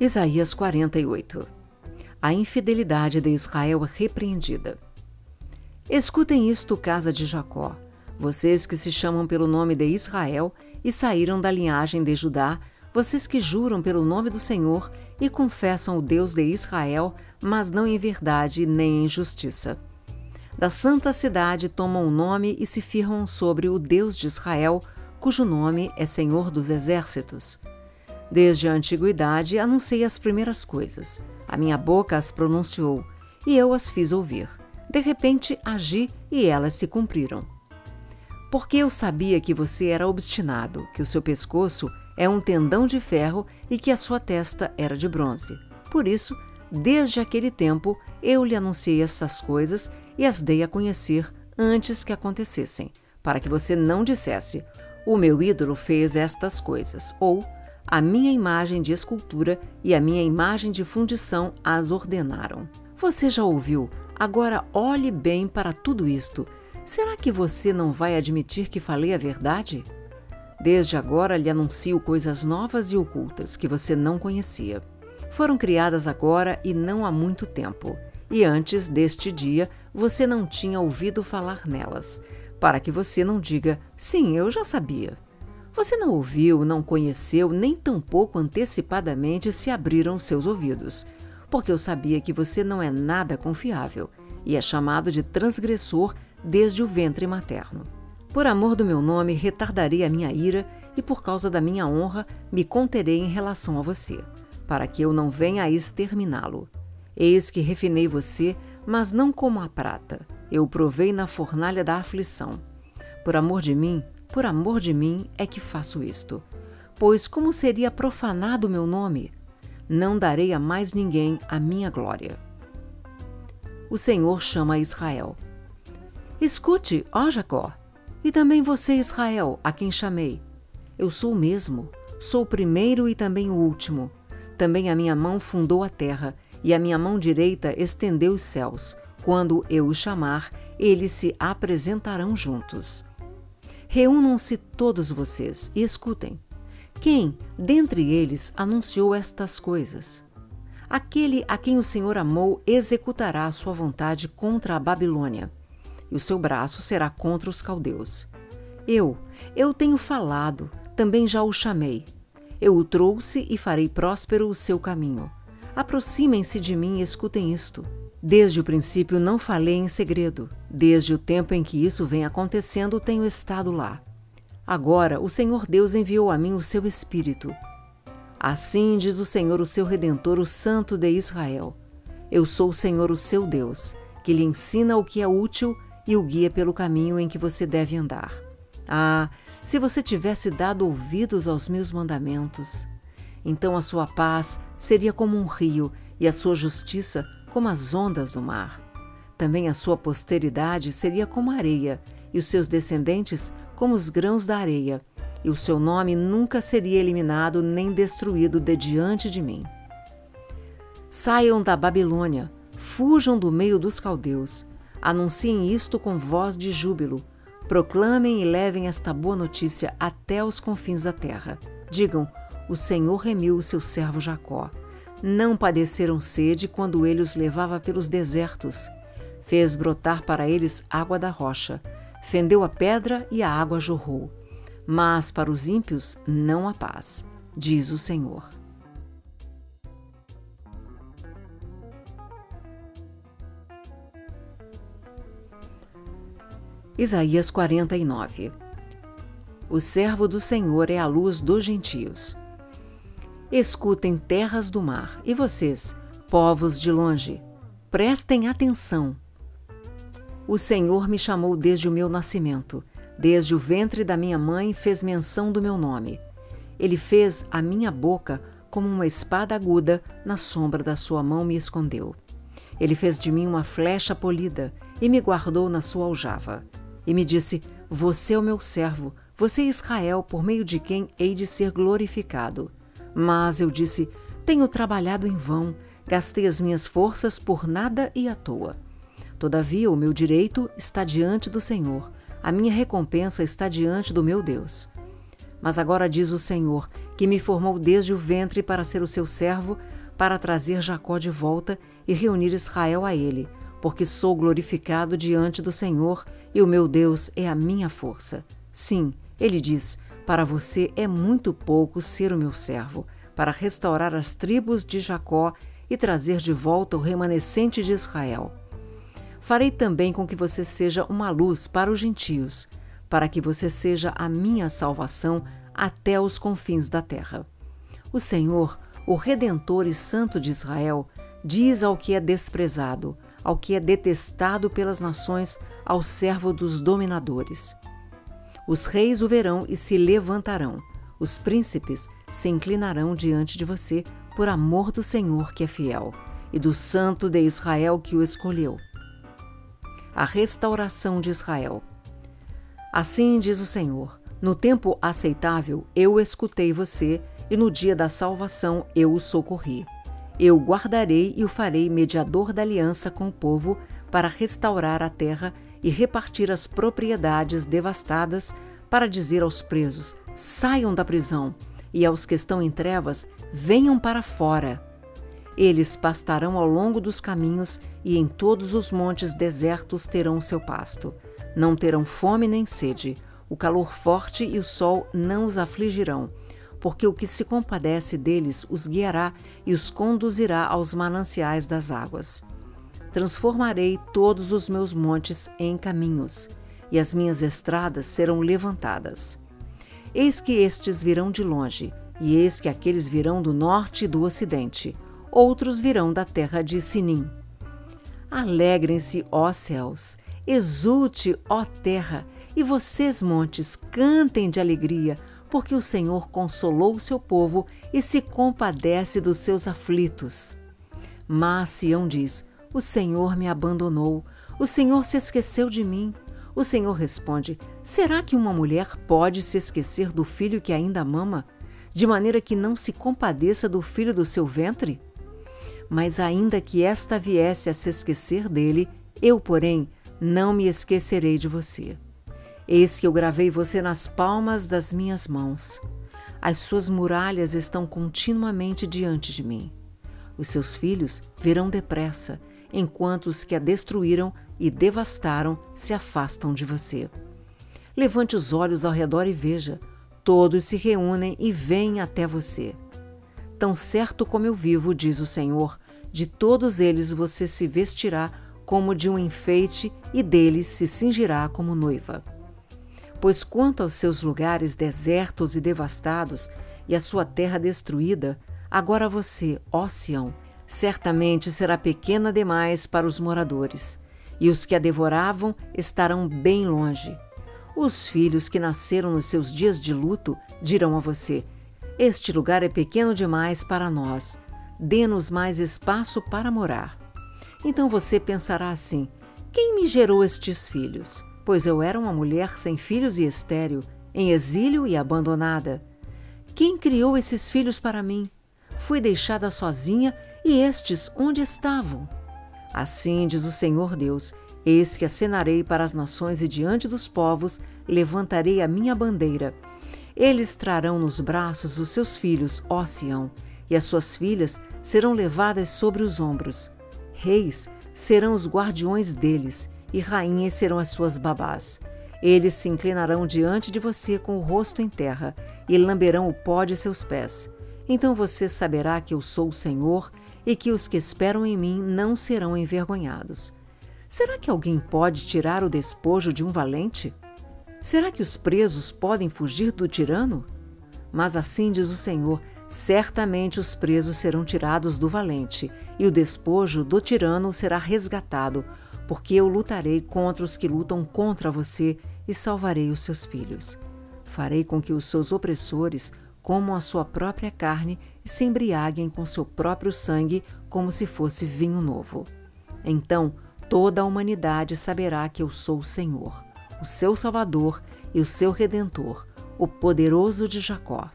Isaías 48 A infidelidade de Israel repreendida. Escutem isto, casa de Jacó, vocês que se chamam pelo nome de Israel e saíram da linhagem de Judá, vocês que juram pelo nome do Senhor e confessam o Deus de Israel, mas não em verdade nem em justiça. Da santa cidade tomam o nome e se firmam sobre o Deus de Israel, cujo nome é Senhor dos Exércitos. Desde a antiguidade anunciei as primeiras coisas. A minha boca as pronunciou, e eu as fiz ouvir. De repente agi e elas se cumpriram. Porque eu sabia que você era obstinado, que o seu pescoço é um tendão de ferro e que a sua testa era de bronze. Por isso, desde aquele tempo, eu lhe anunciei essas coisas e as dei a conhecer antes que acontecessem, para que você não dissesse: O meu ídolo fez estas coisas, ou a minha imagem de escultura e a minha imagem de fundição as ordenaram. Você já ouviu? Agora olhe bem para tudo isto. Será que você não vai admitir que falei a verdade? Desde agora lhe anuncio coisas novas e ocultas que você não conhecia. Foram criadas agora e não há muito tempo, e antes deste dia você não tinha ouvido falar nelas, para que você não diga: sim, eu já sabia. Você não ouviu, não conheceu, nem tampouco antecipadamente se abriram seus ouvidos, porque eu sabia que você não é nada confiável e é chamado de transgressor desde o ventre materno. Por amor do meu nome, retardarei a minha ira e por causa da minha honra me conterei em relação a você, para que eu não venha a exterminá-lo. Eis que refinei você, mas não como a prata. Eu provei na fornalha da aflição. Por amor de mim, por amor de mim é que faço isto. Pois como seria profanado o meu nome? Não darei a mais ninguém a minha glória. O Senhor chama Israel. Escute, ó Jacó, e também você, Israel, a quem chamei. Eu sou o mesmo, sou o primeiro e também o último. Também a minha mão fundou a terra, e a minha mão direita estendeu os céus. Quando eu os chamar, eles se apresentarão juntos. Reúnam-se todos vocês e escutem. Quem, dentre eles, anunciou estas coisas? Aquele a quem o Senhor amou executará a sua vontade contra a Babilônia, e o seu braço será contra os caldeus. Eu, eu tenho falado, também já o chamei. Eu o trouxe e farei próspero o seu caminho. Aproximem-se de mim e escutem isto. Desde o princípio não falei em segredo. Desde o tempo em que isso vem acontecendo, tenho estado lá. Agora o Senhor Deus enviou a mim o seu Espírito. Assim diz o Senhor, o seu Redentor, o Santo de Israel. Eu sou o Senhor, o seu Deus, que lhe ensina o que é útil e o guia pelo caminho em que você deve andar. Ah, se você tivesse dado ouvidos aos meus mandamentos, então a sua paz seria como um rio e a sua justiça como as ondas do mar. Também a sua posteridade seria como areia, e os seus descendentes como os grãos da areia, e o seu nome nunca seria eliminado nem destruído de diante de mim. Saiam da Babilônia, fujam do meio dos caldeus, anunciem isto com voz de júbilo, proclamem e levem esta boa notícia até os confins da terra. Digam: O Senhor remiu o seu servo Jacó não padeceram sede quando ele os levava pelos desertos. Fez brotar para eles água da rocha, fendeu a pedra e a água jorrou. Mas para os ímpios não há paz, diz o Senhor. Isaías 49 O servo do Senhor é a luz dos gentios. Escutem terras do mar, e vocês, povos de longe, prestem atenção. O Senhor me chamou desde o meu nascimento, desde o ventre da minha mãe fez menção do meu nome. Ele fez a minha boca como uma espada aguda, na sombra da sua mão me escondeu. Ele fez de mim uma flecha polida e me guardou na sua aljava. E me disse: Você é o meu servo, você é Israel, por meio de quem hei de ser glorificado. Mas eu disse: Tenho trabalhado em vão, gastei as minhas forças por nada e à toa. Todavia, o meu direito está diante do Senhor, a minha recompensa está diante do meu Deus. Mas agora diz o Senhor, que me formou desde o ventre para ser o seu servo, para trazer Jacó de volta e reunir Israel a ele, porque sou glorificado diante do Senhor e o meu Deus é a minha força. Sim, ele diz: Para você é muito pouco ser o meu servo, para restaurar as tribos de Jacó e trazer de volta o remanescente de Israel. Farei também com que você seja uma luz para os gentios, para que você seja a minha salvação até os confins da terra. O Senhor, o Redentor e Santo de Israel, diz ao que é desprezado, ao que é detestado pelas nações, ao servo dos dominadores: Os reis o verão e se levantarão, os príncipes se inclinarão diante de você por amor do Senhor que é fiel e do Santo de Israel que o escolheu. A restauração de Israel. Assim diz o Senhor: No tempo aceitável eu escutei você, e no dia da salvação eu o socorri. Eu guardarei e o farei mediador da aliança com o povo para restaurar a terra e repartir as propriedades devastadas, para dizer aos presos: saiam da prisão, e aos que estão em trevas, venham para fora. Eles pastarão ao longo dos caminhos e em todos os montes desertos terão seu pasto. Não terão fome nem sede, o calor forte e o sol não os afligirão, porque o que se compadece deles os guiará e os conduzirá aos mananciais das águas. Transformarei todos os meus montes em caminhos, e as minhas estradas serão levantadas. Eis que estes virão de longe, e eis que aqueles virão do norte e do ocidente. Outros virão da terra de Sinim. Alegrem-se, ó céus, exulte, ó terra, e vocês, montes, cantem de alegria, porque o Senhor consolou o seu povo e se compadece dos seus aflitos. Mas Sião diz: O Senhor me abandonou, o Senhor se esqueceu de mim. O Senhor responde: Será que uma mulher pode se esquecer do filho que ainda mama, de maneira que não se compadeça do filho do seu ventre? Mas ainda que esta viesse a se esquecer dele, eu, porém, não me esquecerei de você. Eis que eu gravei você nas palmas das minhas mãos. As suas muralhas estão continuamente diante de mim. Os seus filhos virão depressa enquanto os que a destruíram e devastaram se afastam de você. Levante os olhos ao redor e veja: todos se reúnem e vêm até você. Tão certo como eu vivo, diz o Senhor, de todos eles você se vestirá como de um enfeite e deles se cingirá como noiva. Pois quanto aos seus lugares desertos e devastados e a sua terra destruída, agora você, ó Sião, certamente será pequena demais para os moradores, e os que a devoravam estarão bem longe. Os filhos que nasceram nos seus dias de luto dirão a você: Este lugar é pequeno demais para nós, dê-nos mais espaço para morar. Então você pensará assim: Quem me gerou estes filhos? Pois eu era uma mulher sem filhos e estéril, em exílio e abandonada. Quem criou esses filhos para mim? Fui deixada sozinha e estes onde estavam? Assim diz o Senhor Deus: Eis que acenarei para as nações e diante dos povos levantarei a minha bandeira. Eles trarão nos braços os seus filhos, ó Sião, e as suas filhas serão levadas sobre os ombros. Reis serão os guardiões deles, e rainhas serão as suas babás. Eles se inclinarão diante de você com o rosto em terra e lamberão o pó de seus pés. Então você saberá que eu sou o Senhor e que os que esperam em mim não serão envergonhados. Será que alguém pode tirar o despojo de um valente? Será que os presos podem fugir do tirano? Mas assim diz o Senhor: certamente os presos serão tirados do valente, e o despojo do tirano será resgatado, porque eu lutarei contra os que lutam contra você e salvarei os seus filhos. Farei com que os seus opressores comam a sua própria carne e se embriaguem com seu próprio sangue como se fosse vinho novo. Então toda a humanidade saberá que eu sou o Senhor, o seu Salvador e o seu Redentor, o poderoso de Jacó.